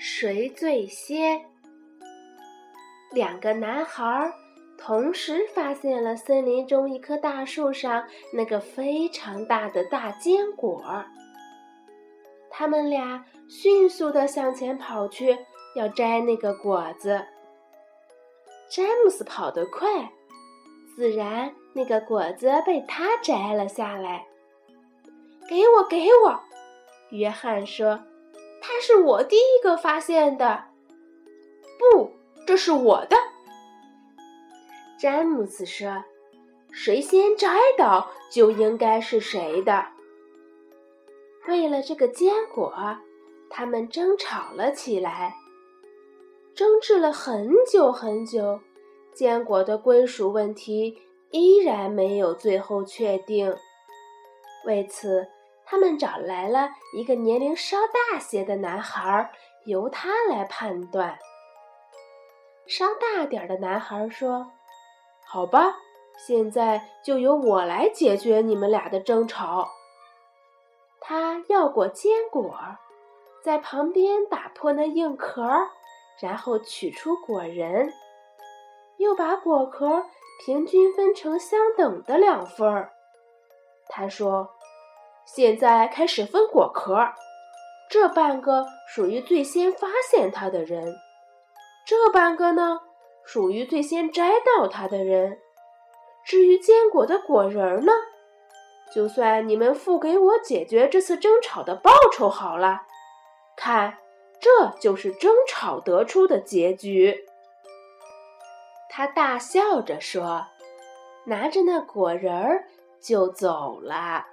谁最先？两个男孩同时发现了森林中一棵大树上那个非常大的大坚果。他们俩迅速地向前跑去，要摘那个果子。詹姆斯跑得快，自然那个果子被他摘了下来。给我，给我！约翰说：“是我第一个发现的。”不，这是我的。詹姆斯说：“谁先摘到，就应该是谁的。”为了这个坚果，他们争吵了起来，争执了很久很久，坚果的归属问题依然没有最后确定。为此。他们找来了一个年龄稍大些的男孩，由他来判断。稍大点的男孩说：“好吧，现在就由我来解决你们俩的争吵。”他要过坚果，在旁边打破那硬壳，然后取出果仁，又把果壳平均分成相等的两份儿。他说。现在开始分果壳，这半个属于最先发现它的人，这半个呢属于最先摘到它的人。至于坚果的果仁呢，就算你们付给我解决这次争吵的报酬好了。看，这就是争吵得出的结局。他大笑着说，拿着那果仁儿就走了。